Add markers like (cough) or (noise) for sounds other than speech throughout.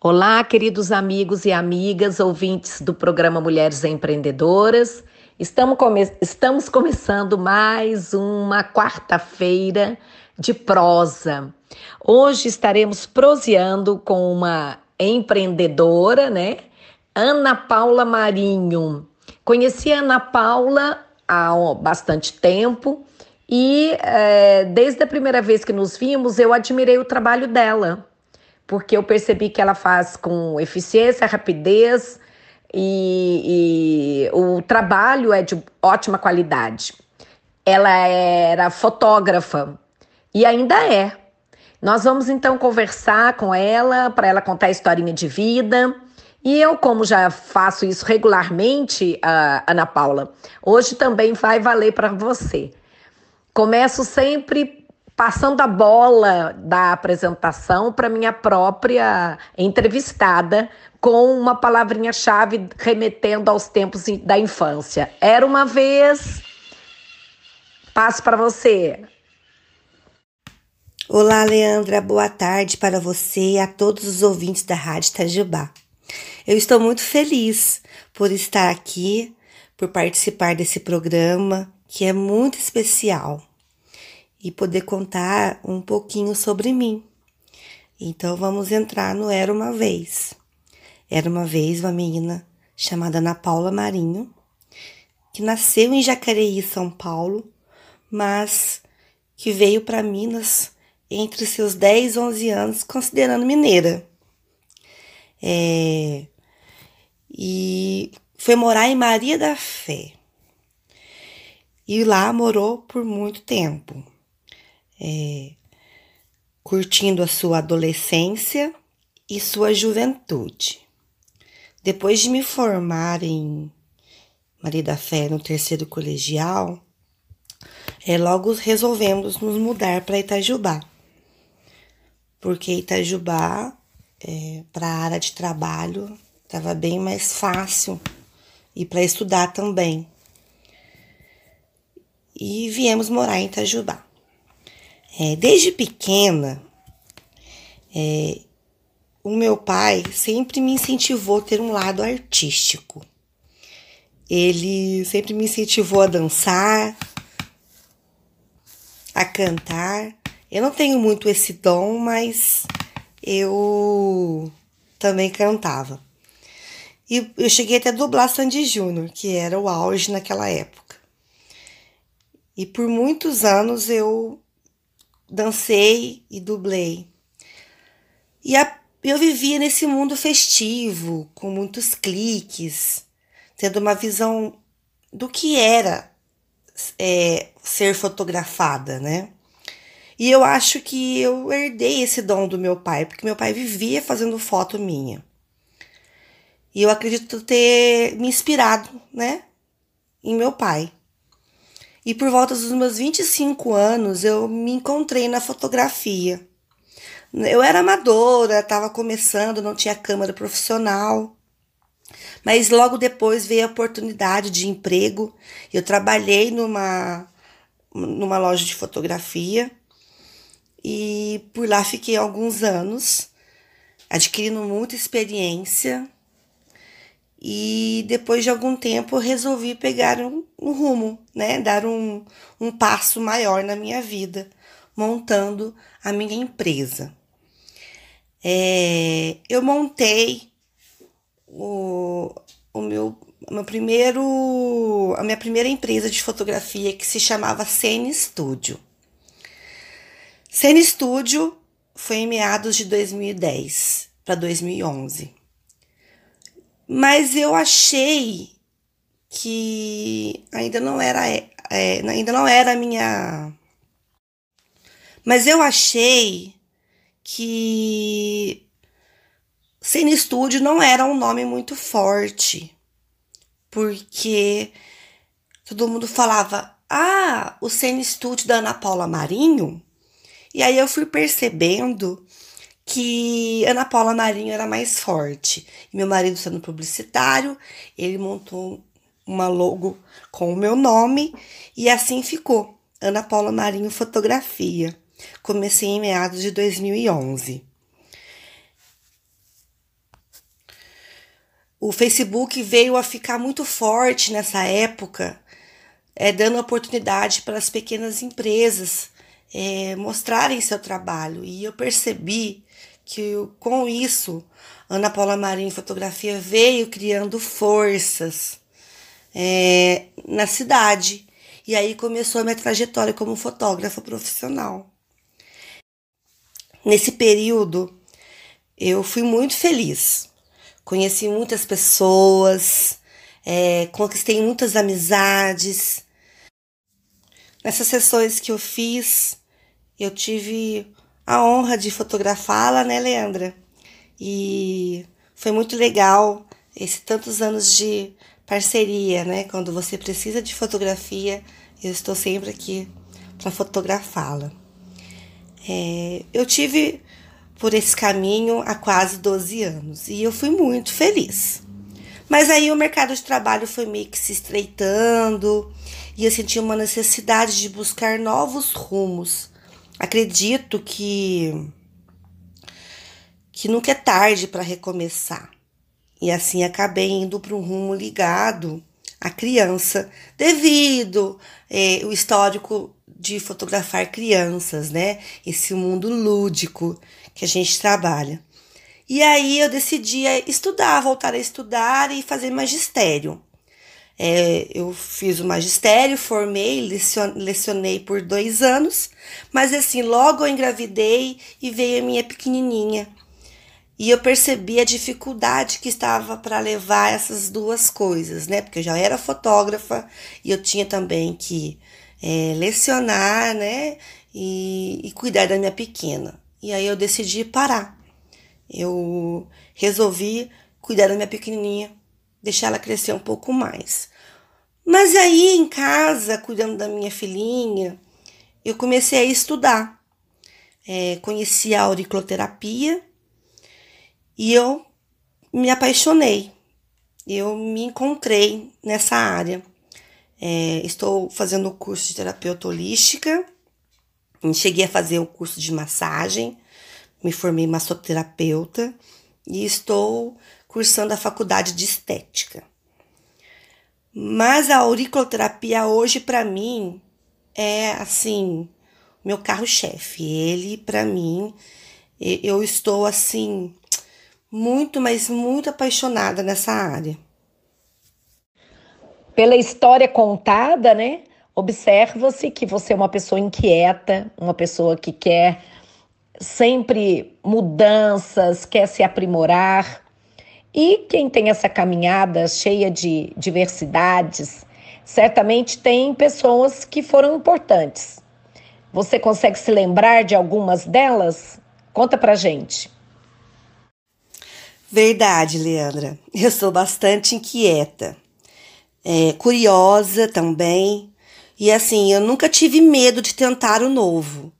Olá, queridos amigos e amigas, ouvintes do programa Mulheres Empreendedoras. Estamos, come estamos começando mais uma quarta-feira de prosa. Hoje estaremos proseando com uma empreendedora, né? Ana Paula Marinho. Conheci a Ana Paula há bastante tempo e é, desde a primeira vez que nos vimos eu admirei o trabalho dela porque eu percebi que ela faz com eficiência, rapidez e, e o trabalho é de ótima qualidade. Ela era fotógrafa e ainda é. Nós vamos então conversar com ela para ela contar a historinha de vida. E eu, como já faço isso regularmente, Ana Paula, hoje também vai valer para você. Começo sempre passando a bola da apresentação para minha própria entrevistada com uma palavrinha-chave remetendo aos tempos da infância. Era uma vez. Passo para você. Olá, Leandra. Boa tarde para você e a todos os ouvintes da Rádio Itajubá. Eu estou muito feliz por estar aqui, por participar desse programa que é muito especial e poder contar um pouquinho sobre mim. Então vamos entrar no Era uma Vez. Era uma vez uma menina chamada Ana Paula Marinho, que nasceu em Jacareí, São Paulo, mas que veio para Minas entre seus 10 e 11 anos, considerando mineira. É, e foi morar em Maria da Fé. E lá morou por muito tempo é, curtindo a sua adolescência e sua juventude. Depois de me formar em Maria da Fé no terceiro colegial, é, logo resolvemos nos mudar para Itajubá. Porque Itajubá, é, para a área de trabalho, estava bem mais fácil e para estudar também. E viemos morar em Itajubá. É, desde pequena, é, o meu pai sempre me incentivou a ter um lado artístico. Ele sempre me incentivou a dançar, a cantar. Eu não tenho muito esse dom, mas eu também cantava. E eu cheguei até a dublar Sandy Júnior, que era o auge naquela época. E por muitos anos eu dancei e dublei. E a, eu vivia nesse mundo festivo, com muitos cliques, tendo uma visão do que era é, ser fotografada, né? E eu acho que eu herdei esse dom do meu pai, porque meu pai vivia fazendo foto minha. E eu acredito ter me inspirado, né, em meu pai. E por volta dos meus 25 anos eu me encontrei na fotografia. Eu era amadora, estava começando, não tinha câmera profissional. Mas logo depois veio a oportunidade de emprego. Eu trabalhei numa, numa loja de fotografia e por lá fiquei alguns anos, adquirindo muita experiência e depois de algum tempo resolvi pegar um, um rumo, né? Dar um, um passo maior na minha vida, montando a minha empresa. É, eu montei o, o meu, meu primeiro, a minha primeira empresa de fotografia que se chamava Cine Studio. Cine Studio foi em meados de 2010 para 2011. Mas eu achei que ainda não era, é, ainda não era a minha. Mas eu achei que Cine Estúdio não era um nome muito forte, porque todo mundo falava, ah, o Cine Estúdio da Ana Paula Marinho. E aí eu fui percebendo que Ana Paula Marinho era mais forte. E meu marido sendo publicitário, ele montou uma logo com o meu nome e assim ficou. Ana Paula Marinho Fotografia. Comecei em meados de 2011. o Facebook veio a ficar muito forte nessa época, é, dando oportunidade para as pequenas empresas é, mostrarem seu trabalho. E eu percebi que com isso, Ana Paula Marinho Fotografia veio criando forças é, na cidade. E aí começou a minha trajetória como fotógrafa profissional. Nesse período, eu fui muito feliz. Conheci muitas pessoas, é, conquistei muitas amizades. Nessas sessões que eu fiz, eu tive a honra de fotografá-la, né, Leandra? E foi muito legal esses tantos anos de parceria, né? Quando você precisa de fotografia, eu estou sempre aqui para fotografá-la. É, eu tive por esse caminho há quase 12 anos e eu fui muito feliz. Mas aí o mercado de trabalho foi meio que se estreitando e eu senti uma necessidade de buscar novos rumos. Acredito que que nunca é tarde para recomeçar. E assim acabei indo para um rumo ligado à criança, devido é, o histórico de fotografar crianças, né? Esse mundo lúdico que a gente trabalha. E aí eu decidi estudar, voltar a estudar e fazer magistério. É, eu fiz o magistério, formei, lecionei por dois anos, mas assim, logo eu engravidei e veio a minha pequenininha. E eu percebi a dificuldade que estava para levar essas duas coisas, né? Porque eu já era fotógrafa e eu tinha também que é, lecionar, né? E, e cuidar da minha pequena. E aí eu decidi parar. Eu resolvi cuidar da minha pequenininha, deixar ela crescer um pouco mais. Mas aí em casa, cuidando da minha filhinha, eu comecei a estudar. É, conheci a auriculoterapia e eu me apaixonei. Eu me encontrei nessa área. É, estou fazendo o curso de terapeuta holística. Cheguei a fazer o curso de massagem. Me formei massoterapeuta e estou cursando a faculdade de estética. Mas a auriculoterapia hoje para mim é assim, meu carro-chefe. Ele para mim eu estou assim muito, mas muito apaixonada nessa área. Pela história contada, né? Observa-se que você é uma pessoa inquieta, uma pessoa que quer sempre mudanças, quer se aprimorar. E quem tem essa caminhada cheia de diversidades, certamente tem pessoas que foram importantes. Você consegue se lembrar de algumas delas? Conta pra gente. Verdade, Leandra. Eu sou bastante inquieta, é, curiosa também. E assim, eu nunca tive medo de tentar o novo.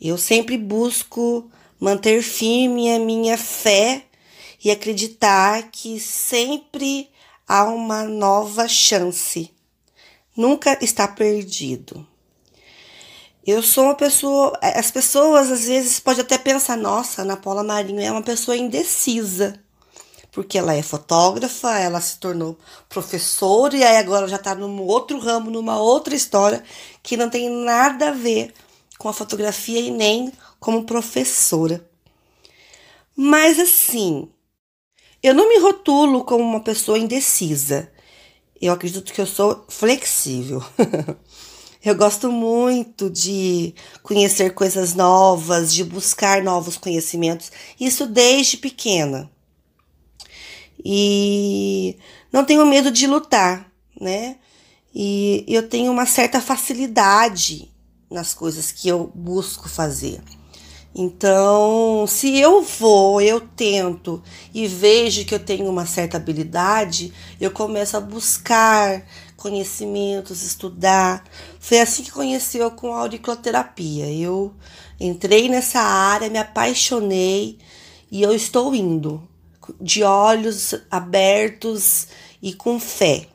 Eu sempre busco manter firme a minha fé e acreditar que sempre há uma nova chance. Nunca está perdido. Eu sou uma pessoa. As pessoas às vezes podem até pensar: nossa, Ana Paula Marinho é uma pessoa indecisa. Porque ela é fotógrafa, ela se tornou professora e aí agora já está num outro ramo, numa outra história que não tem nada a ver com a fotografia e nem como professora. Mas assim, eu não me rotulo como uma pessoa indecisa. Eu acredito que eu sou flexível. (laughs) Eu gosto muito de conhecer coisas novas, de buscar novos conhecimentos, isso desde pequena. E não tenho medo de lutar, né? E eu tenho uma certa facilidade nas coisas que eu busco fazer. Então, se eu vou, eu tento e vejo que eu tenho uma certa habilidade, eu começo a buscar conhecimentos, estudar. Foi assim que conheceu com a auriculoterapia. Eu entrei nessa área, me apaixonei e eu estou indo de olhos abertos e com fé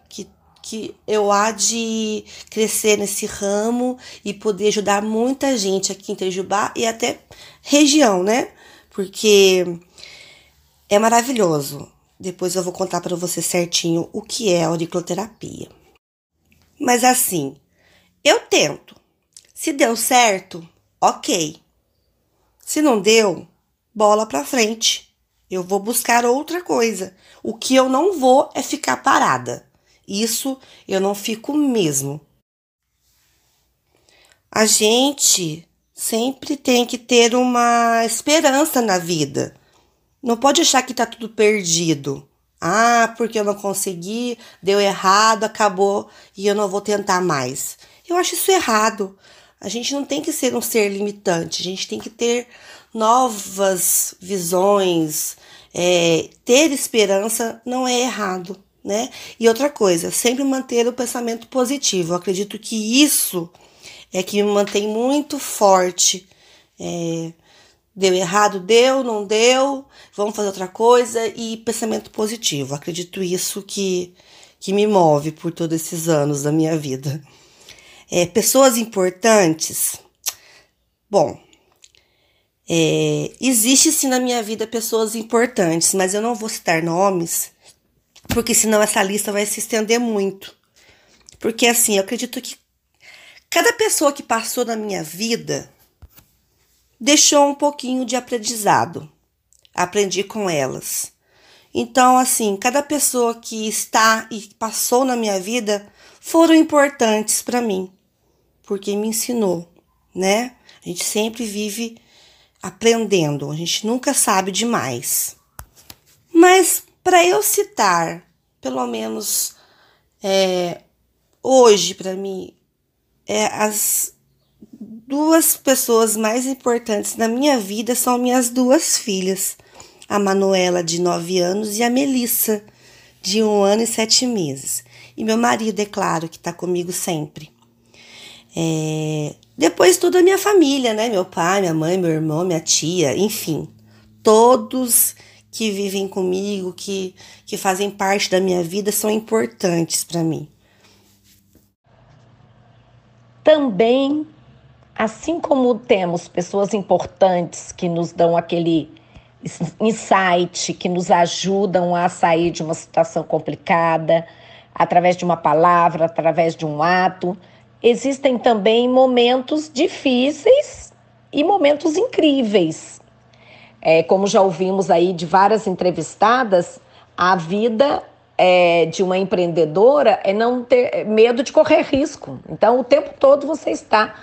que, eu há de crescer nesse ramo e poder ajudar muita gente aqui em Tejubá e até região, né? Porque é maravilhoso depois eu vou contar para você certinho o que é auriculoterapia. Mas assim, eu tento. Se deu certo, ok. Se não deu, bola para frente. Eu vou buscar outra coisa. O que eu não vou é ficar parada. Isso eu não fico mesmo. A gente sempre tem que ter uma esperança na vida. Não pode achar que tá tudo perdido. Ah, porque eu não consegui, deu errado, acabou e eu não vou tentar mais. Eu acho isso errado. A gente não tem que ser um ser limitante, a gente tem que ter novas visões. É, ter esperança não é errado, né? E outra coisa, sempre manter o pensamento positivo. Eu acredito que isso é que me mantém muito forte. É, deu errado, deu, não deu, vamos fazer outra coisa e pensamento positivo. Acredito isso que, que me move por todos esses anos da minha vida. É, pessoas importantes. Bom, é, existe sim na minha vida pessoas importantes, mas eu não vou citar nomes, porque senão essa lista vai se estender muito. Porque assim, eu acredito que cada pessoa que passou na minha vida deixou um pouquinho de aprendizado. Aprendi com elas. Então, assim, cada pessoa que está e passou na minha vida foram importantes para mim, porque me ensinou, né? A gente sempre vive aprendendo, a gente nunca sabe demais. Mas para eu citar, pelo menos é, hoje para mim, é, as duas pessoas mais importantes na minha vida são minhas duas filhas, a Manuela de 9 anos e a Melissa de um ano e sete meses. E meu marido, é claro, que está comigo sempre. É... Depois toda a minha família, né? Meu pai, minha mãe, meu irmão, minha tia, enfim. Todos que vivem comigo, que, que fazem parte da minha vida, são importantes para mim. Também, assim como temos pessoas importantes que nos dão aquele insight, que nos ajudam a sair de uma situação complicada, através de uma palavra, através de um ato. Existem também momentos difíceis e momentos incríveis. É, como já ouvimos aí de várias entrevistadas, a vida é, de uma empreendedora é não ter é medo de correr risco. Então, o tempo todo você está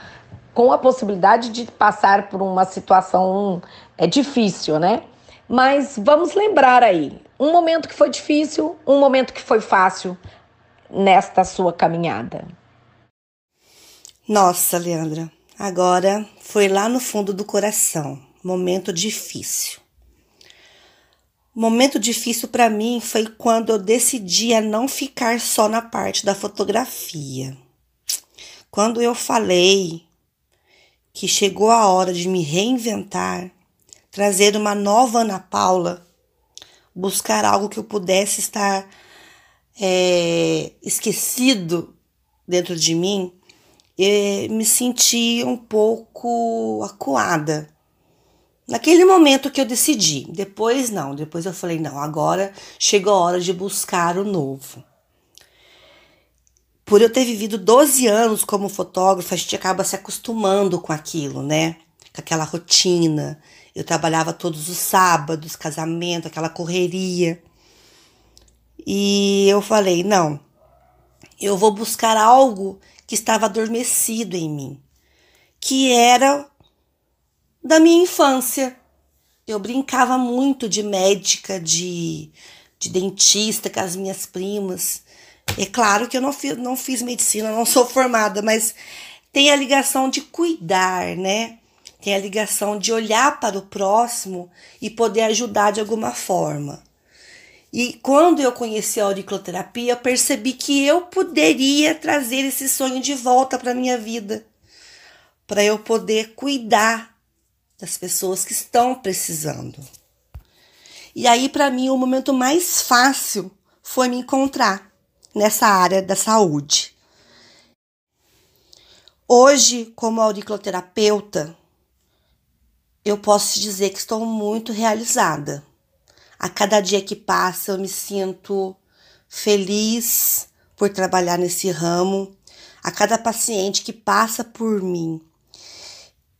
com a possibilidade de passar por uma situação é difícil, né? Mas vamos lembrar aí, um momento que foi difícil, um momento que foi fácil, nesta sua caminhada? Nossa, Leandra, agora foi lá no fundo do coração. Momento difícil. Momento difícil para mim foi quando eu decidi a não ficar só na parte da fotografia. Quando eu falei que chegou a hora de me reinventar, trazer uma nova Ana Paula, buscar algo que eu pudesse estar é, esquecido dentro de mim, me senti um pouco acuada. Naquele momento que eu decidi, depois não, depois eu falei, não, agora chegou a hora de buscar o novo. Por eu ter vivido 12 anos como fotógrafa, a gente acaba se acostumando com aquilo, né? Com aquela rotina. Eu trabalhava todos os sábados, casamento, aquela correria. E eu falei: não, eu vou buscar algo que estava adormecido em mim, que era da minha infância. Eu brincava muito de médica, de, de dentista com as minhas primas. É claro que eu não fiz, não fiz medicina, não sou formada, mas tem a ligação de cuidar, né? Tem a ligação de olhar para o próximo e poder ajudar de alguma forma. E quando eu conheci a auriculoterapia, eu percebi que eu poderia trazer esse sonho de volta para minha vida, para eu poder cuidar das pessoas que estão precisando. E aí, para mim, o momento mais fácil foi me encontrar nessa área da saúde. Hoje, como auriculoterapeuta, eu posso dizer que estou muito realizada A cada dia que passa, eu me sinto feliz por trabalhar nesse ramo. A cada paciente que passa por mim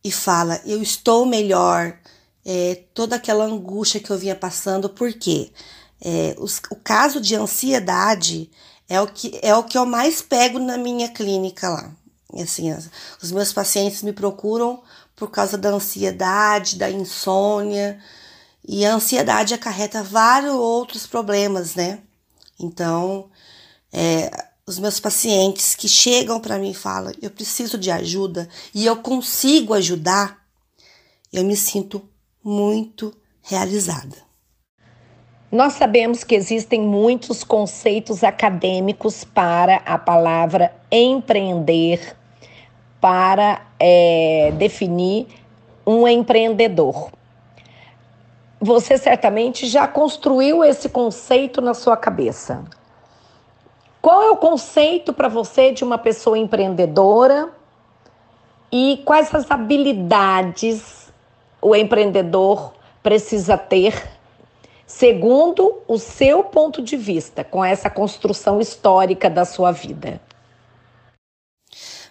e fala, eu estou melhor, é, toda aquela angústia que eu vinha passando, porque é, os, o caso de ansiedade é o, que, é o que eu mais pego na minha clínica lá. Assim, os meus pacientes me procuram por causa da ansiedade, da insônia, e a ansiedade acarreta vários outros problemas, né? Então, é, os meus pacientes que chegam para mim e falam: eu preciso de ajuda e eu consigo ajudar, eu me sinto muito realizada. Nós sabemos que existem muitos conceitos acadêmicos para a palavra empreender, para é, definir um empreendedor. Você certamente já construiu esse conceito na sua cabeça. Qual é o conceito para você de uma pessoa empreendedora e quais as habilidades o empreendedor precisa ter, segundo o seu ponto de vista, com essa construção histórica da sua vida?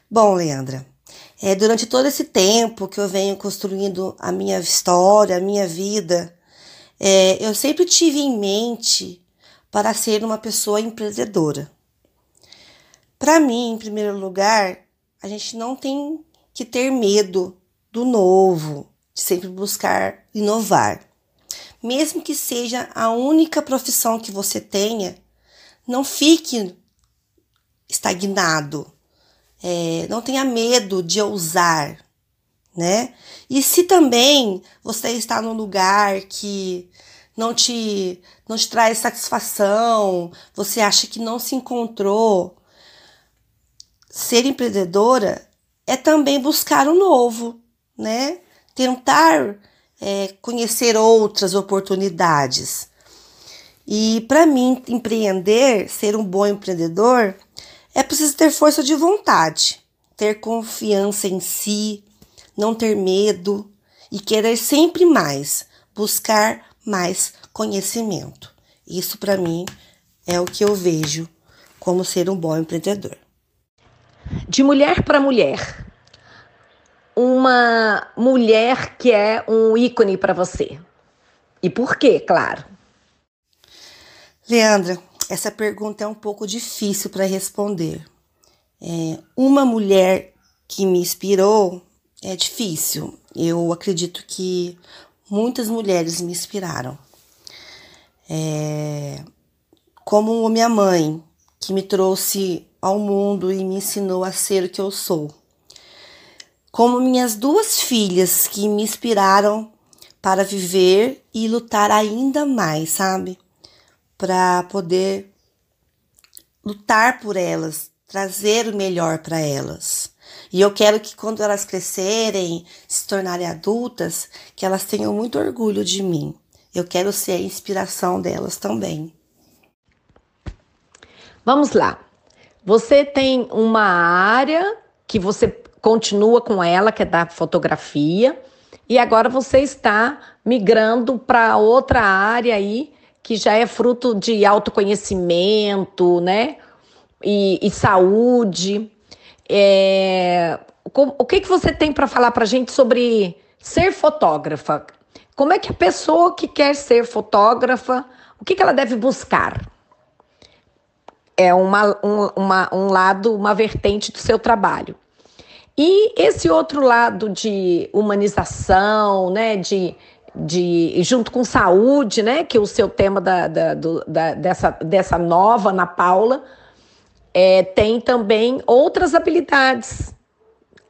Bom, Leandra, é, durante todo esse tempo que eu venho construindo a minha história, a minha vida, é, eu sempre tive em mente para ser uma pessoa empreendedora. Para mim, em primeiro lugar, a gente não tem que ter medo do novo, de sempre buscar inovar. Mesmo que seja a única profissão que você tenha, não fique estagnado é, não tenha medo de ousar, né? E se também você está num lugar que não te, não te traz satisfação, você acha que não se encontrou, ser empreendedora é também buscar o novo, né? Tentar é, conhecer outras oportunidades. E para mim, empreender, ser um bom empreendedor, é preciso ter força de vontade, ter confiança em si, não ter medo e querer sempre mais, buscar mais conhecimento. Isso para mim é o que eu vejo como ser um bom empreendedor. De mulher para mulher, uma mulher que é um ícone para você. E por quê, claro? Leandra, essa pergunta é um pouco difícil para responder. É, uma mulher que me inspirou é difícil. Eu acredito que muitas mulheres me inspiraram. É, como minha mãe, que me trouxe ao mundo e me ensinou a ser o que eu sou. Como minhas duas filhas que me inspiraram para viver e lutar ainda mais, sabe? para poder lutar por elas, trazer o melhor para elas. E eu quero que quando elas crescerem, se tornarem adultas, que elas tenham muito orgulho de mim. Eu quero ser a inspiração delas também. Vamos lá. Você tem uma área que você continua com ela, que é da fotografia, e agora você está migrando para outra área aí que já é fruto de autoconhecimento, né? E, e saúde. É, o que, que você tem para falar para a gente sobre ser fotógrafa? Como é que a pessoa que quer ser fotógrafa, o que, que ela deve buscar? É uma, um, uma, um lado, uma vertente do seu trabalho. E esse outro lado de humanização, né, de de junto com saúde, né, que é o seu tema da, da, do, da dessa, dessa nova Ana Paula, é, tem também outras habilidades.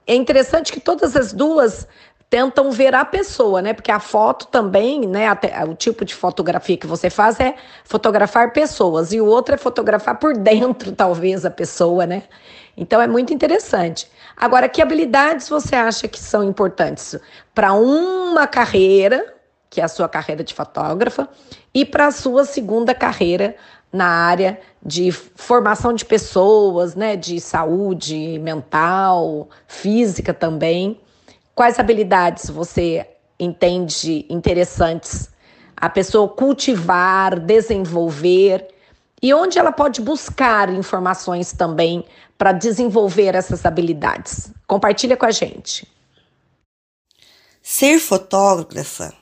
É interessante que todas as duas tentam ver a pessoa, né? Porque a foto também, né? Até, o tipo de fotografia que você faz é fotografar pessoas e o outro é fotografar por dentro, (laughs) talvez, a pessoa, né? Então é muito interessante. Agora, que habilidades você acha que são importantes para uma carreira, que é a sua carreira de fotógrafa, e para a sua segunda carreira na área de formação de pessoas, né, de saúde mental, física também? Quais habilidades você entende interessantes a pessoa cultivar, desenvolver e onde ela pode buscar informações também para desenvolver essas habilidades. Compartilha com a gente. Ser fotógrafa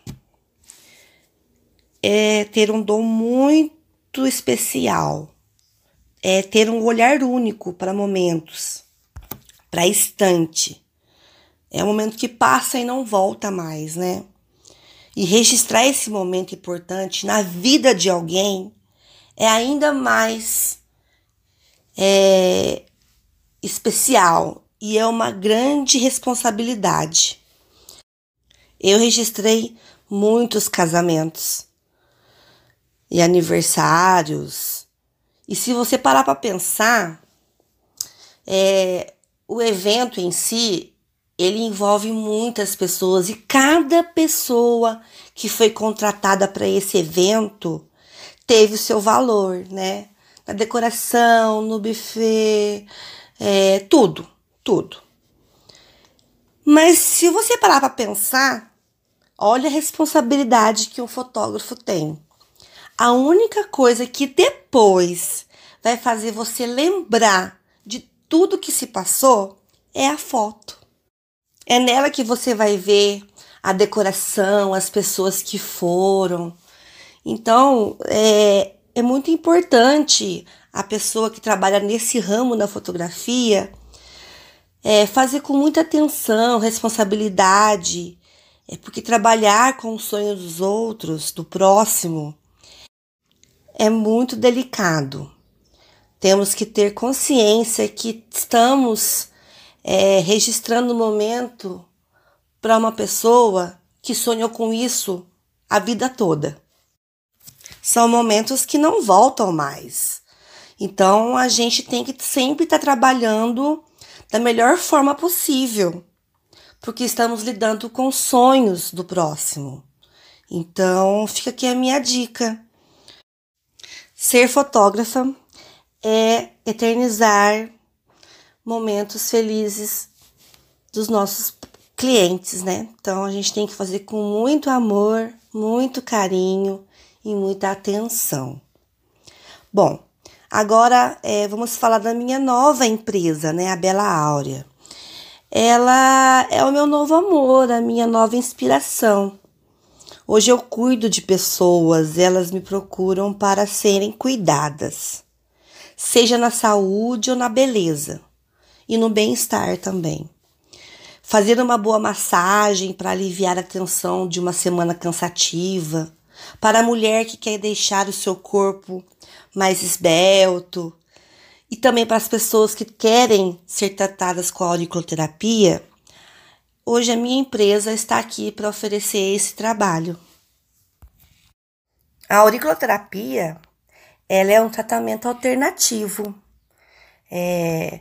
é ter um dom muito especial, é ter um olhar único para momentos, para instante. É um momento que passa e não volta mais, né? E registrar esse momento importante na vida de alguém é ainda mais é, especial e é uma grande responsabilidade. Eu registrei muitos casamentos e aniversários. E se você parar para pensar, é, o evento em si ele envolve muitas pessoas e cada pessoa que foi contratada para esse evento teve o seu valor, né? Na decoração, no buffet, é, tudo, tudo. Mas se você parar para pensar, olha a responsabilidade que um fotógrafo tem. A única coisa que depois vai fazer você lembrar de tudo que se passou é a foto. É nela que você vai ver a decoração, as pessoas que foram. Então, é, é muito importante a pessoa que trabalha nesse ramo da fotografia é, fazer com muita atenção, responsabilidade, é porque trabalhar com os sonhos dos outros, do próximo, é muito delicado. Temos que ter consciência que estamos é, registrando o um momento para uma pessoa que sonhou com isso a vida toda. São momentos que não voltam mais. Então a gente tem que sempre estar tá trabalhando da melhor forma possível, porque estamos lidando com sonhos do próximo. Então fica aqui a minha dica. Ser fotógrafa é eternizar momentos felizes dos nossos clientes, né? Então a gente tem que fazer com muito amor, muito carinho e muita atenção. Bom, agora é, vamos falar da minha nova empresa, né? A Bela Áurea. Ela é o meu novo amor, a minha nova inspiração. Hoje eu cuido de pessoas, elas me procuram para serem cuidadas, seja na saúde ou na beleza, e no bem-estar também. Fazer uma boa massagem para aliviar a tensão de uma semana cansativa, para a mulher que quer deixar o seu corpo mais esbelto, e também para as pessoas que querem ser tratadas com a auriculoterapia, Hoje a minha empresa está aqui para oferecer esse trabalho. A auriculoterapia ela é um tratamento alternativo. É,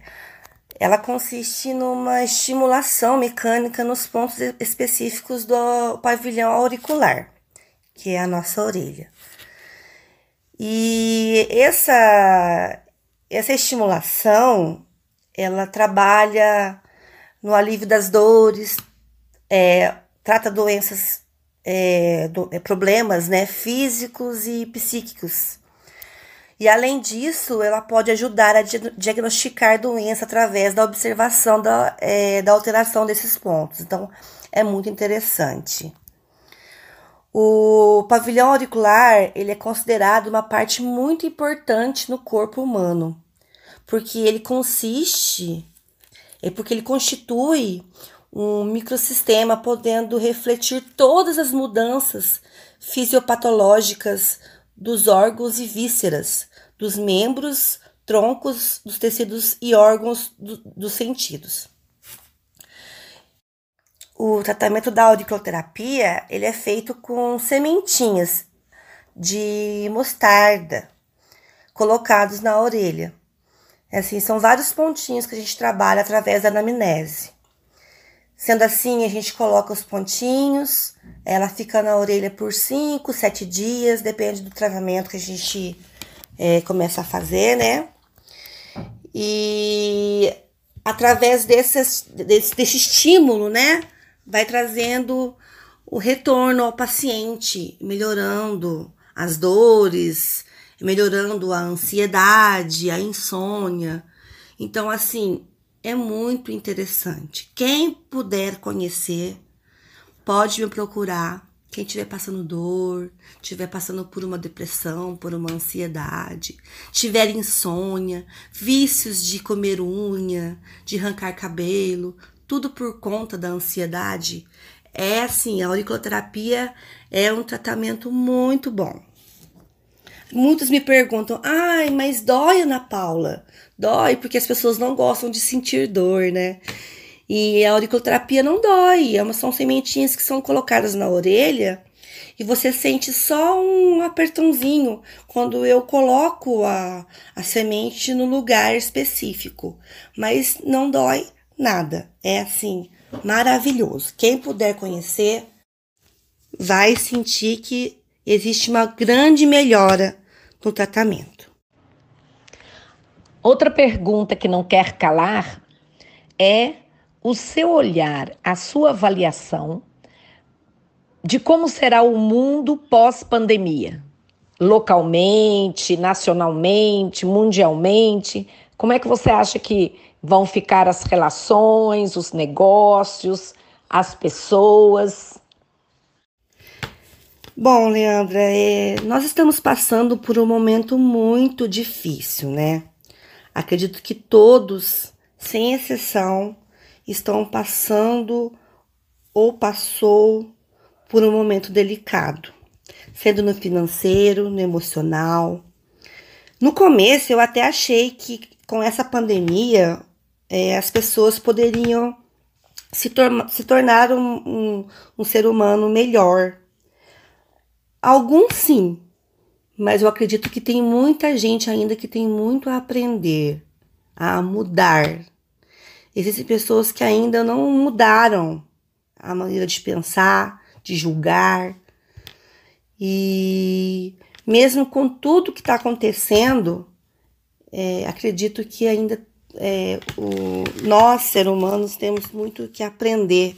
ela consiste numa estimulação mecânica nos pontos específicos do pavilhão auricular, que é a nossa orelha. E essa, essa estimulação, ela trabalha no alívio das dores, é, trata doenças, é, do, é, problemas né, físicos e psíquicos. E além disso, ela pode ajudar a diagnosticar doença através da observação da, é, da alteração desses pontos. Então, é muito interessante. O pavilhão auricular ele é considerado uma parte muito importante no corpo humano, porque ele consiste é porque ele constitui um microsistema podendo refletir todas as mudanças fisiopatológicas dos órgãos e vísceras, dos membros, troncos, dos tecidos e órgãos do, dos sentidos. O tratamento da auriculoterapia ele é feito com sementinhas de mostarda colocados na orelha. É assim, são vários pontinhos que a gente trabalha através da anamnese. Sendo assim, a gente coloca os pontinhos, ela fica na orelha por 5, 7 dias, depende do tratamento que a gente é, começa a fazer, né? E através desse, desse estímulo, né? Vai trazendo o retorno ao paciente, melhorando as dores, melhorando a ansiedade, a insônia. Então, assim, é muito interessante. Quem puder conhecer, pode me procurar. Quem estiver passando dor, estiver passando por uma depressão, por uma ansiedade, tiver insônia, vícios de comer unha, de arrancar cabelo, tudo por conta da ansiedade, é assim, a auriculoterapia é um tratamento muito bom. Muitos me perguntam: ai, mas dói, Ana Paula? Dói porque as pessoas não gostam de sentir dor, né? E a auriculoterapia não dói, é são sementinhas que são colocadas na orelha e você sente só um apertãozinho quando eu coloco a, a semente no lugar específico, mas não dói nada. É assim, maravilhoso. Quem puder conhecer vai sentir que existe uma grande melhora no tratamento. Outra pergunta que não quer calar é o seu olhar, a sua avaliação de como será o mundo pós-pandemia. Localmente, nacionalmente, mundialmente. Como é que você acha que vão ficar as relações, os negócios, as pessoas? Bom, Leandra, é, nós estamos passando por um momento muito difícil, né? Acredito que todos, sem exceção, estão passando ou passou por um momento delicado, sendo no financeiro, no emocional. No começo eu até achei que com essa pandemia é, as pessoas poderiam se, tor se tornar um, um, um ser humano melhor. Alguns sim, mas eu acredito que tem muita gente ainda que tem muito a aprender, a mudar. Existem pessoas que ainda não mudaram a maneira de pensar, de julgar. E mesmo com tudo que está acontecendo, é, acredito que ainda é, o, nós, seres humanos, temos muito que aprender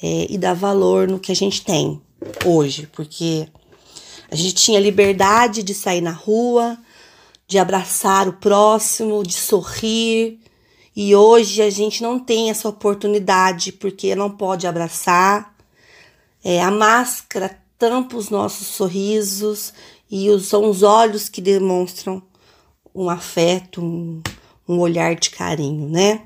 é, e dar valor no que a gente tem hoje, porque a gente tinha liberdade de sair na rua, de abraçar o próximo, de sorrir, e hoje a gente não tem essa oportunidade porque não pode abraçar. É, a máscara tampa os nossos sorrisos e os, são os olhos que demonstram um afeto, um, um olhar de carinho, né?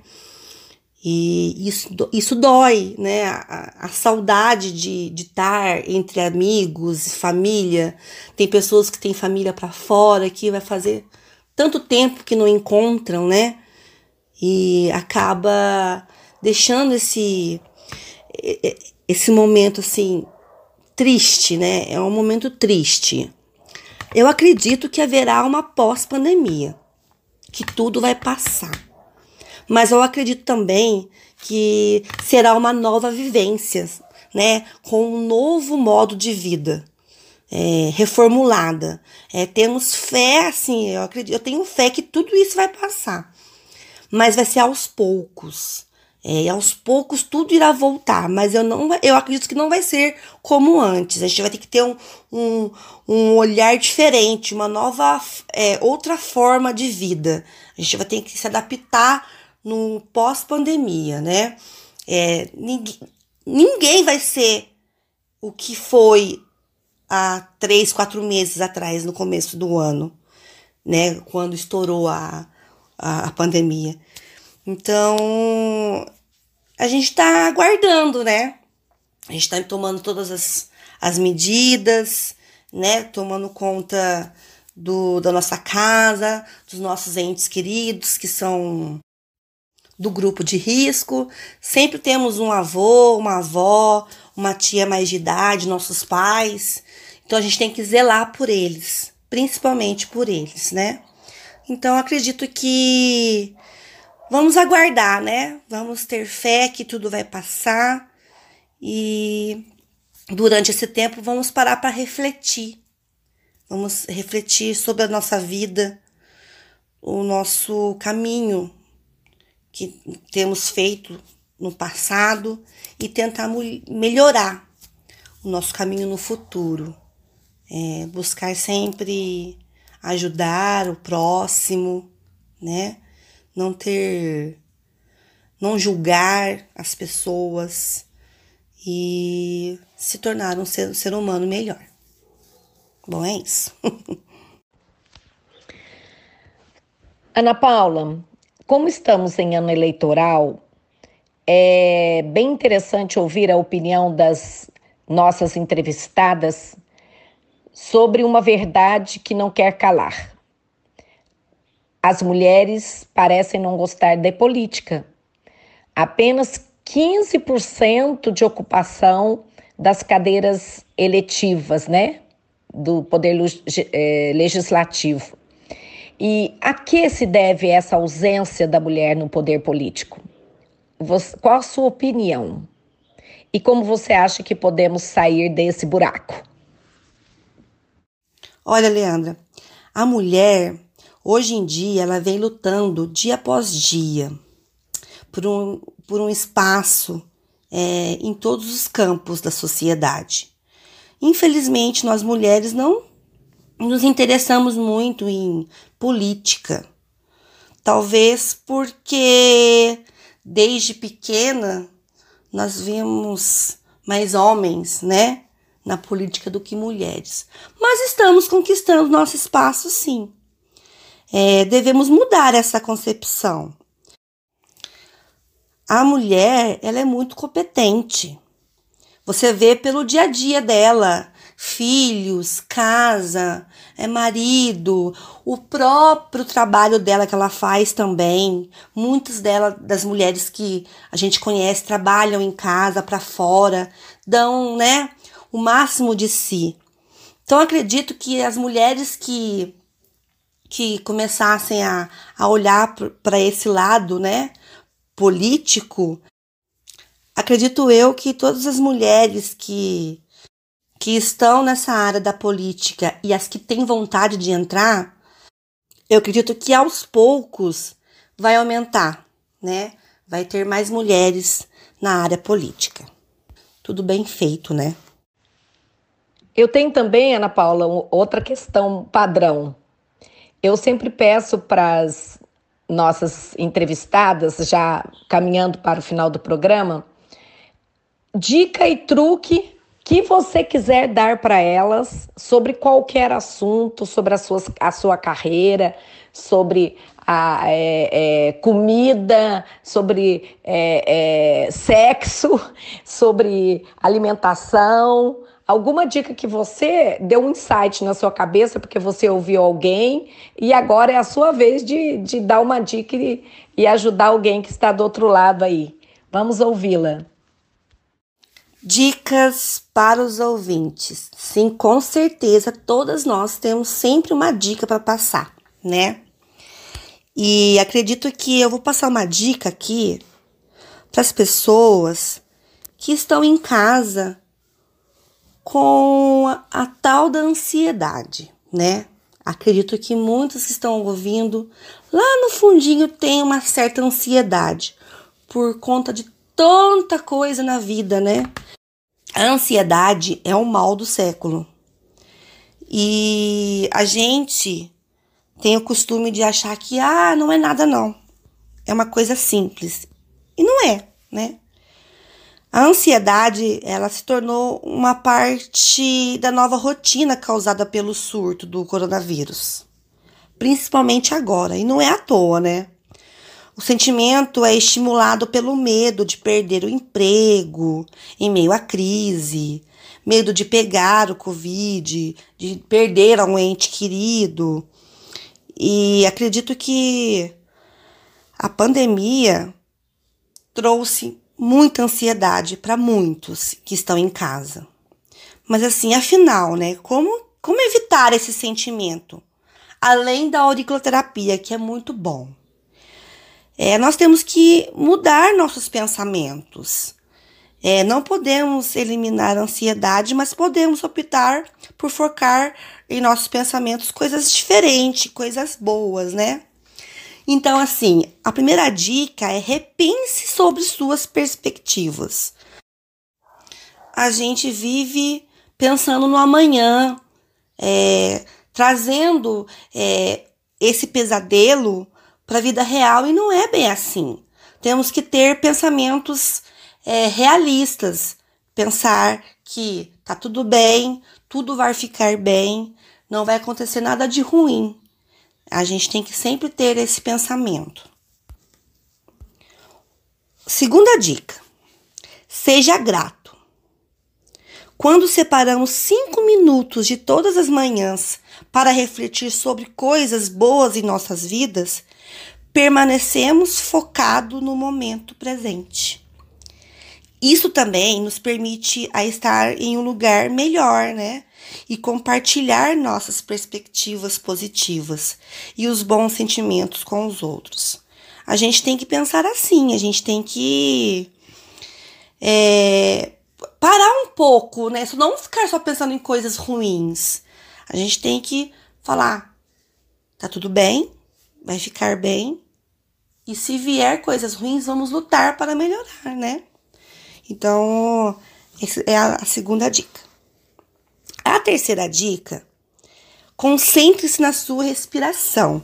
E isso, isso dói, né? A, a saudade de, de estar entre amigos, família. Tem pessoas que têm família para fora que vai fazer tanto tempo que não encontram, né? E acaba deixando esse esse momento assim triste, né? É um momento triste. Eu acredito que haverá uma pós-pandemia que tudo vai passar. Mas eu acredito também que será uma nova vivência, né? Com um novo modo de vida. É, reformulada. É, temos fé, assim, eu acredito, eu tenho fé que tudo isso vai passar. Mas vai ser aos poucos. É, aos poucos tudo irá voltar, mas eu não eu acredito que não vai ser como antes. A gente vai ter que ter um, um, um olhar diferente, uma nova, é, outra forma de vida. A gente vai ter que se adaptar no pós-pandemia, né? É, ninguém, ninguém vai ser o que foi há três, quatro meses atrás, no começo do ano, né? Quando estourou a, a, a pandemia. Então, a gente está aguardando, né? A gente está tomando todas as, as medidas, né? Tomando conta do, da nossa casa, dos nossos entes queridos que são do grupo de risco. Sempre temos um avô, uma avó, uma tia mais de idade, nossos pais. Então a gente tem que zelar por eles, principalmente por eles, né? Então acredito que Vamos aguardar, né? Vamos ter fé que tudo vai passar e durante esse tempo vamos parar para refletir. Vamos refletir sobre a nossa vida, o nosso caminho que temos feito no passado e tentar melhorar, o nosso caminho no futuro. É, buscar sempre ajudar o próximo, né? Não ter, não julgar as pessoas e se tornar um ser, um ser humano melhor. Bom, é isso. (laughs) Ana Paula, como estamos em ano eleitoral, é bem interessante ouvir a opinião das nossas entrevistadas sobre uma verdade que não quer calar. As mulheres parecem não gostar de política. Apenas 15% de ocupação das cadeiras eletivas, né? Do Poder eh, Legislativo. E a que se deve essa ausência da mulher no poder político? qual a sua opinião? E como você acha que podemos sair desse buraco? Olha, Leandra, a mulher, hoje em dia, ela vem lutando dia após dia por um, por um espaço é, em todos os campos da sociedade. Infelizmente, nós mulheres não nos interessamos muito em política. Talvez porque desde pequena nós vimos mais homens, né, na política do que mulheres. Mas estamos conquistando nosso espaço, sim. É, devemos mudar essa concepção. A mulher, ela é muito competente. Você vê pelo dia a dia dela filhos, casa, é marido, o próprio trabalho dela que ela faz também. Muitas dela, das mulheres que a gente conhece trabalham em casa, para fora, dão, né, o máximo de si. Então acredito que as mulheres que que começassem a, a olhar para esse lado, né, político, acredito eu que todas as mulheres que que estão nessa área da política e as que têm vontade de entrar, eu acredito que aos poucos vai aumentar, né? Vai ter mais mulheres na área política. Tudo bem feito, né? Eu tenho também, Ana Paula, outra questão padrão. Eu sempre peço para as nossas entrevistadas, já caminhando para o final do programa, dica e truque que você quiser dar para elas sobre qualquer assunto, sobre a sua, a sua carreira, sobre a é, é, comida, sobre é, é sexo, (laughs) sobre alimentação. Alguma dica que você deu um insight na sua cabeça porque você ouviu alguém e agora é a sua vez de, de dar uma dica e, e ajudar alguém que está do outro lado aí. Vamos ouvi-la. Dicas para os ouvintes. Sim, com certeza, todas nós temos sempre uma dica para passar, né? E acredito que eu vou passar uma dica aqui para as pessoas que estão em casa com a, a tal da ansiedade, né? Acredito que muitos que estão ouvindo lá no fundinho tem uma certa ansiedade por conta de tanta coisa na vida, né? A ansiedade é o mal do século. E a gente tem o costume de achar que ah, não é nada não. É uma coisa simples. E não é, né? A ansiedade, ela se tornou uma parte da nova rotina causada pelo surto do coronavírus. Principalmente agora, e não é à toa, né? O sentimento é estimulado pelo medo de perder o emprego em meio à crise, medo de pegar o Covid, de perder um ente querido. E acredito que a pandemia trouxe muita ansiedade para muitos que estão em casa. Mas assim, afinal, né, como como evitar esse sentimento? Além da auriculoterapia, que é muito bom. É, nós temos que mudar nossos pensamentos. É, não podemos eliminar a ansiedade, mas podemos optar por focar em nossos pensamentos coisas diferentes, coisas boas, né? Então, assim, a primeira dica é repense sobre suas perspectivas. a gente vive pensando no amanhã, é, trazendo é, esse pesadelo para a vida real e não é bem assim. Temos que ter pensamentos é, realistas, pensar que tá tudo bem, tudo vai ficar bem, não vai acontecer nada de ruim. A gente tem que sempre ter esse pensamento. Segunda dica: seja grato. Quando separamos cinco minutos de todas as manhãs para refletir sobre coisas boas em nossas vidas, permanecemos focados no momento presente. Isso também nos permite a estar em um lugar melhor, né? E compartilhar nossas perspectivas positivas e os bons sentimentos com os outros. A gente tem que pensar assim, a gente tem que é, parar um pouco, né? Não ficar só pensando em coisas ruins. A gente tem que falar, tá tudo bem, vai ficar bem. E se vier coisas ruins, vamos lutar para melhorar, né? Então, essa é a segunda dica. A terceira dica, concentre-se na sua respiração.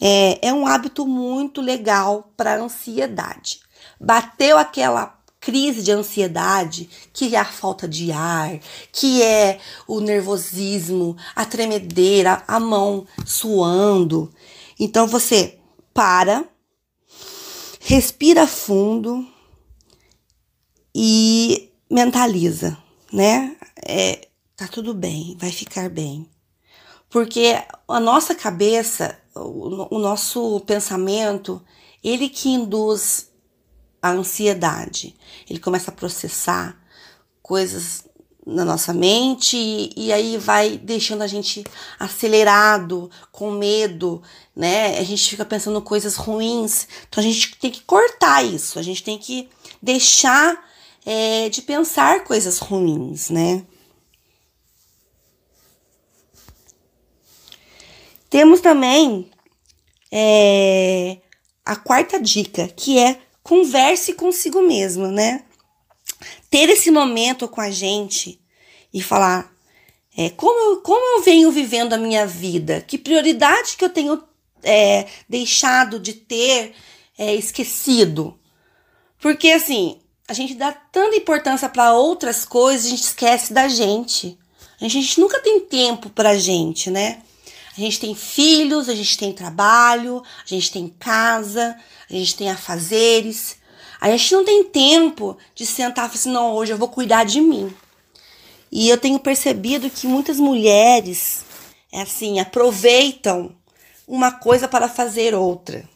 É, é um hábito muito legal para ansiedade. Bateu aquela crise de ansiedade, que é a falta de ar, que é o nervosismo, a tremedeira, a mão suando. Então você para, respira fundo e mentaliza, né? É, tá tudo bem, vai ficar bem. Porque a nossa cabeça, o, o nosso pensamento, ele que induz a ansiedade. Ele começa a processar coisas na nossa mente e, e, aí vai deixando a gente acelerado, com medo, né? A gente fica pensando coisas ruins. Então a gente tem que cortar isso, a gente tem que deixar é, de pensar coisas ruins, né? Temos também é, a quarta dica, que é converse consigo mesmo, né? Ter esse momento com a gente e falar é, como, eu, como eu venho vivendo a minha vida, que prioridade que eu tenho é, deixado de ter é, esquecido. Porque assim, a gente dá tanta importância para outras coisas, a gente esquece da gente. A gente nunca tem tempo pra gente, né? A gente tem filhos, a gente tem trabalho, a gente tem casa, a gente tem afazeres. A gente não tem tempo de sentar e falar assim, não, hoje eu vou cuidar de mim. E eu tenho percebido que muitas mulheres, é assim, aproveitam uma coisa para fazer outra.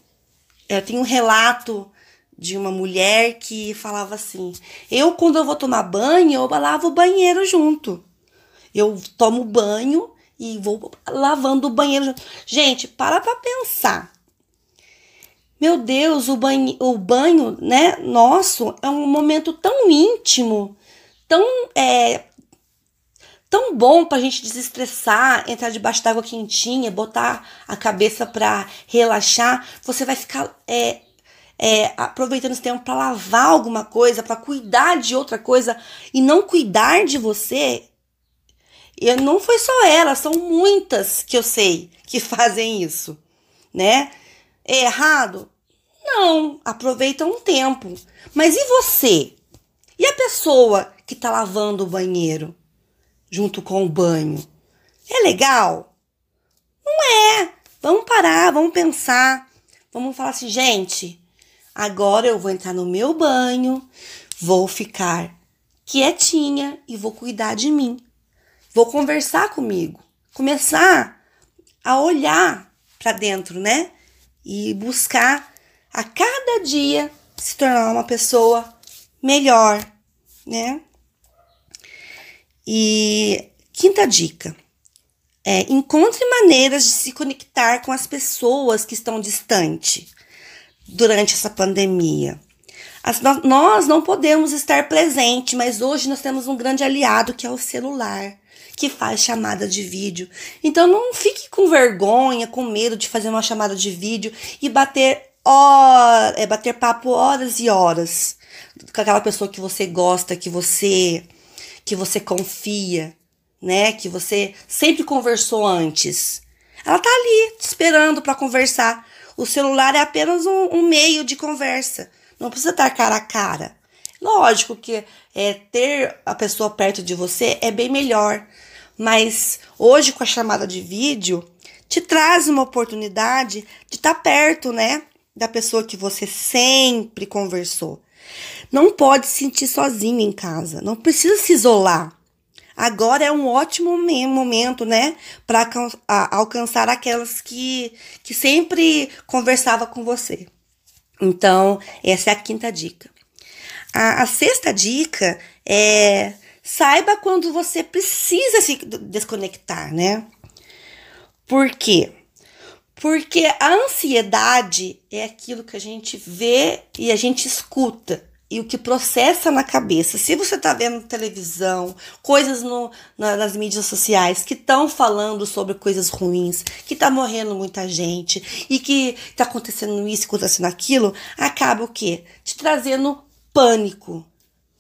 Eu tenho um relato de uma mulher que falava assim: eu, quando eu vou tomar banho, eu lavo o banheiro junto. Eu tomo banho e vou lavando o banheiro. Gente, para pra pensar. Meu Deus, o banho, o banho, né, nosso é um momento tão íntimo, tão é, tão bom pra gente desestressar, entrar debaixo d'água quentinha, botar a cabeça pra relaxar. Você vai ficar é, é, aproveitando esse tempo para lavar alguma coisa, para cuidar de outra coisa e não cuidar de você. E não foi só ela, são muitas que eu sei que (laughs) fazem isso, né? É errado? Não, aproveita um tempo. Mas e você? E a pessoa que tá lavando o banheiro junto com o banho? É legal? Não é. Vamos parar, vamos pensar. Vamos falar assim, gente, agora eu vou entrar no meu banho, vou ficar quietinha e vou cuidar de mim. Vou conversar comigo, começar a olhar para dentro, né? E buscar a cada dia se tornar uma pessoa melhor, né? E quinta dica. É, encontre maneiras de se conectar com as pessoas que estão distantes durante essa pandemia. As, nós não podemos estar presentes, mas hoje nós temos um grande aliado que é o celular que faz chamada de vídeo. Então não fique com vergonha, com medo de fazer uma chamada de vídeo e bater hora, é, bater papo horas e horas com aquela pessoa que você gosta, que você que você confia, né? Que você sempre conversou antes. Ela tá ali esperando para conversar. O celular é apenas um, um, meio de conversa. Não precisa estar cara a cara. Lógico que é, ter a pessoa perto de você é bem melhor. Mas hoje, com a chamada de vídeo, te traz uma oportunidade de estar tá perto, né? Da pessoa que você sempre conversou. Não pode se sentir sozinho em casa. Não precisa se isolar. Agora é um ótimo momento, né, para alcançar aquelas que, que sempre conversava com você. Então, essa é a quinta dica. A, a sexta dica é saiba quando você precisa se desconectar, né? Por quê? Porque a ansiedade é aquilo que a gente vê e a gente escuta e o que processa na cabeça. Se você está vendo televisão, coisas no, na, nas mídias sociais que estão falando sobre coisas ruins, que está morrendo muita gente e que está acontecendo isso, acontecendo aquilo, acaba o quê? Te trazendo pânico,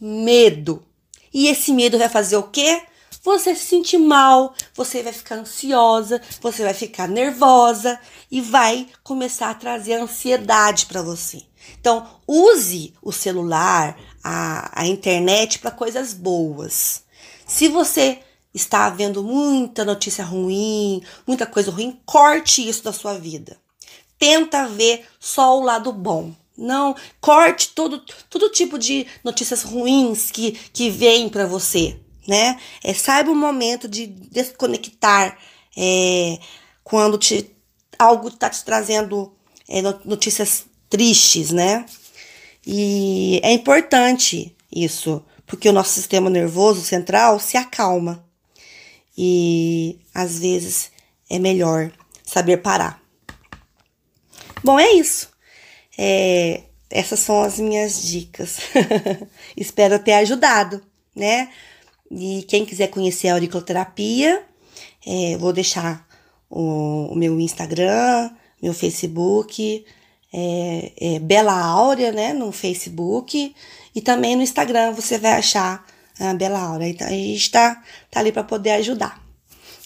medo. E esse medo vai fazer o quê? Você se sentir mal, você vai ficar ansiosa, você vai ficar nervosa e vai começar a trazer ansiedade para você. Então, use o celular, a, a internet para coisas boas. Se você está vendo muita notícia ruim, muita coisa ruim, corte isso da sua vida. Tenta ver só o lado bom. Não, corte todo, todo tipo de notícias ruins que, que vem para você, né? É, saiba o momento de desconectar é, quando te, algo está te trazendo é, notícias tristes, né? E é importante isso, porque o nosso sistema nervoso central se acalma. E às vezes é melhor saber parar. Bom, é isso. É, essas são as minhas dicas. (laughs) Espero ter ajudado, né? E quem quiser conhecer a auriculoterapia, é, vou deixar o, o meu Instagram, meu Facebook, é, é Bela Áurea, né, no Facebook e também no Instagram você vai achar a Bela Áurea. Então a gente tá, tá ali para poder ajudar,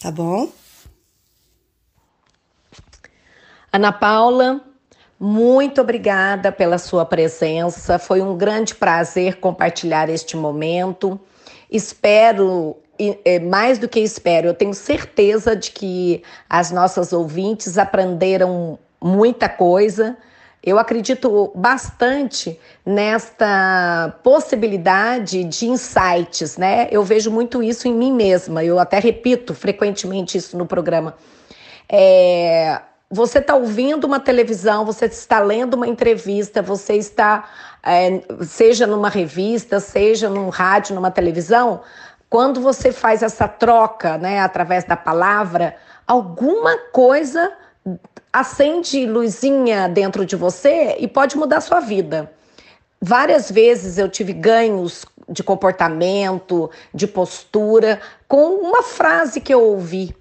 tá bom? Ana Paula, muito obrigada pela sua presença. Foi um grande prazer compartilhar este momento. Espero, é, mais do que espero, eu tenho certeza de que as nossas ouvintes aprenderam muita coisa eu acredito bastante nesta possibilidade de insights, né? Eu vejo muito isso em mim mesma, eu até repito frequentemente isso no programa. É, você está ouvindo uma televisão, você está lendo uma entrevista, você está, é, seja numa revista, seja num rádio, numa televisão, quando você faz essa troca, né, através da palavra, alguma coisa acende luzinha dentro de você e pode mudar sua vida. Várias vezes eu tive ganhos de comportamento, de postura, com uma frase que eu ouvi,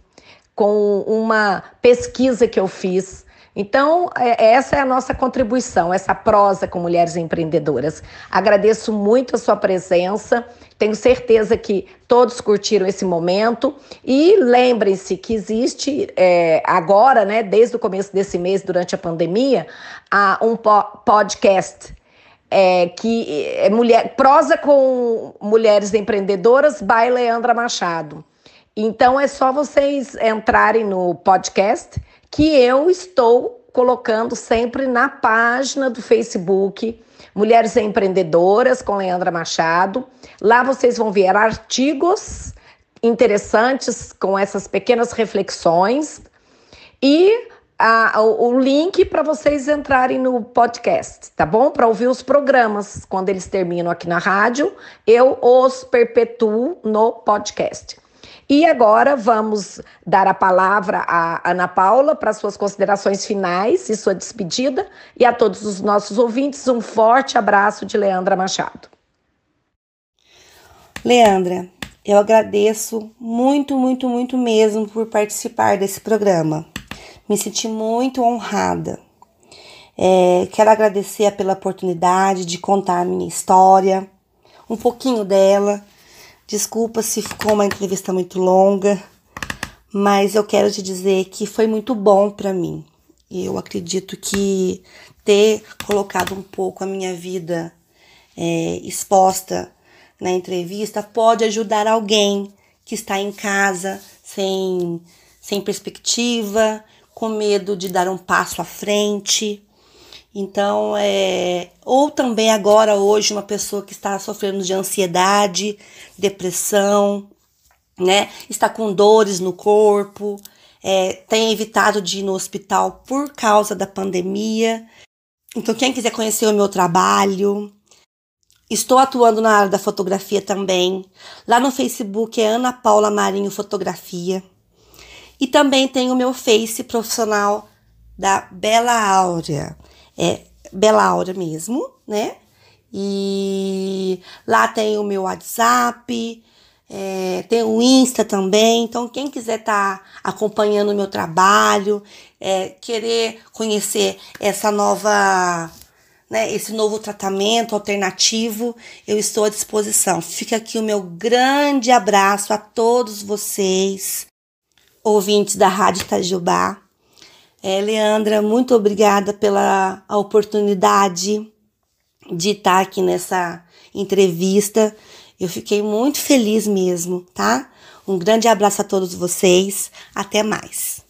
com uma pesquisa que eu fiz. Então, é, essa é a nossa contribuição, essa prosa com mulheres empreendedoras. Agradeço muito a sua presença. Tenho certeza que todos curtiram esse momento. E lembrem-se que existe é, agora, né, desde o começo desse mês, durante a pandemia, um podcast é, que é mulher, prosa com mulheres empreendedoras by Leandra Machado. Então é só vocês entrarem no podcast que eu estou colocando sempre na página do Facebook Mulheres Empreendedoras com Leandra Machado. Lá vocês vão ver artigos interessantes com essas pequenas reflexões e a, o, o link para vocês entrarem no podcast, tá bom? Para ouvir os programas quando eles terminam aqui na rádio, eu os perpetuo no podcast. E agora vamos dar a palavra à Ana Paula para suas considerações finais e sua despedida. E a todos os nossos ouvintes, um forte abraço de Leandra Machado. Leandra, eu agradeço muito, muito, muito mesmo por participar desse programa. Me senti muito honrada. É, quero agradecer pela oportunidade de contar a minha história, um pouquinho dela Desculpa se ficou uma entrevista muito longa, mas eu quero te dizer que foi muito bom para mim. Eu acredito que ter colocado um pouco a minha vida é, exposta na entrevista pode ajudar alguém que está em casa sem, sem perspectiva, com medo de dar um passo à frente. Então, é, ou também agora, hoje, uma pessoa que está sofrendo de ansiedade, depressão, né? Está com dores no corpo, é, tem evitado de ir no hospital por causa da pandemia. Então, quem quiser conhecer o meu trabalho, estou atuando na área da fotografia também. Lá no Facebook é Ana Paula Marinho Fotografia. E também tem o meu Face profissional da Bela Áurea. É Bela Áurea mesmo, né? E lá tem o meu WhatsApp, é, tem o Insta também. Então, quem quiser estar tá acompanhando o meu trabalho, é, querer conhecer essa nova, né, esse novo tratamento alternativo, eu estou à disposição. Fica aqui o meu grande abraço a todos vocês, ouvintes da Rádio Itajubá. É, Leandra, muito obrigada pela oportunidade de estar aqui nessa entrevista. Eu fiquei muito feliz mesmo, tá? Um grande abraço a todos vocês. Até mais.